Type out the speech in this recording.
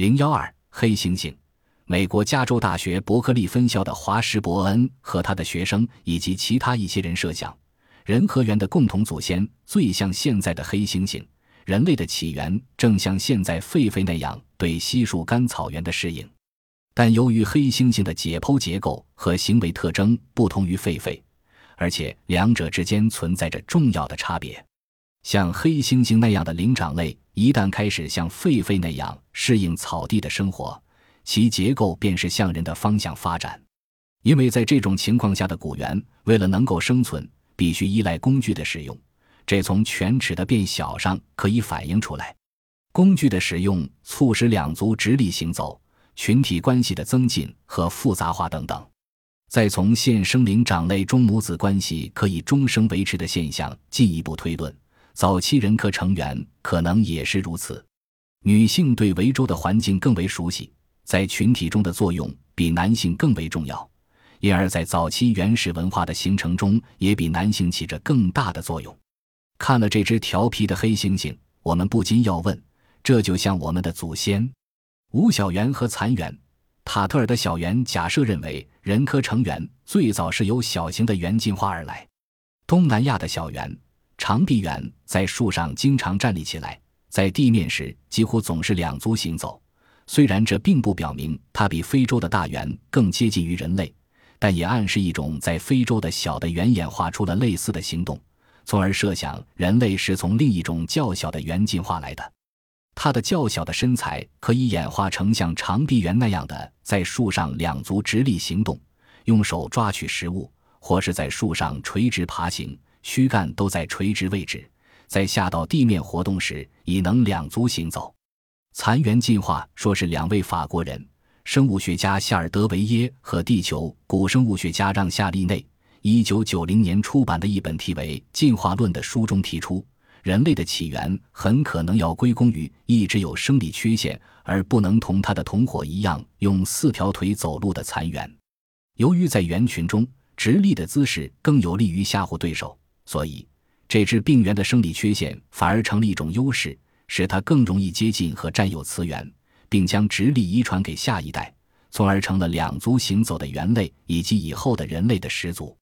零幺二黑猩猩，美国加州大学伯克利分校的华什伯恩和他的学生以及其他一些人设想，人和猿的共同祖先最像现在的黑猩猩，人类的起源正像现在狒狒那样对稀树干草原的适应。但由于黑猩猩的解剖结构和行为特征不同于狒狒，而且两者之间存在着重要的差别。像黑猩猩那样的灵长类，一旦开始像狒狒那样适应草地的生活，其结构便是向人的方向发展。因为在这种情况下的古猿，为了能够生存，必须依赖工具的使用。这从犬齿的变小上可以反映出来。工具的使用促使两足直立行走，群体关系的增进和复杂化等等。再从现生灵长类中母子关系可以终生维持的现象进一步推论。早期人科成员可能也是如此。女性对维州的环境更为熟悉，在群体中的作用比男性更为重要，因而，在早期原始文化的形成中，也比男性起着更大的作用。看了这只调皮的黑猩猩，我们不禁要问：这就像我们的祖先吴小元和残猿。塔特尔的小猿假设认为，人科成员最早是由小型的猿进化而来。东南亚的小猿。长臂猿在树上经常站立起来，在地面时几乎总是两足行走。虽然这并不表明它比非洲的大猿更接近于人类，但也暗示一种在非洲的小的猿演化出了类似的行动，从而设想人类是从另一种较小的猿进化来的。它的较小的身材可以演化成像长臂猿那样的在树上两足直立行动，用手抓取食物，或是在树上垂直爬行。躯干都在垂直位置，在下到地面活动时已能两足行走。残猿进化说是两位法国人，生物学家夏尔德维耶和地球古生物学家让夏利内，一九九零年出版的一本题为《进化论》的书中提出，人类的起源很可能要归功于一只有生理缺陷而不能同他的同伙一样用四条腿走路的残猿。由于在猿群中直立的姿势更有利于吓唬对手。所以，这只病原的生理缺陷反而成了一种优势，使它更容易接近和占有雌源，并将直立遗传给下一代，从而成了两足行走的猿类以及以后的人类的始祖。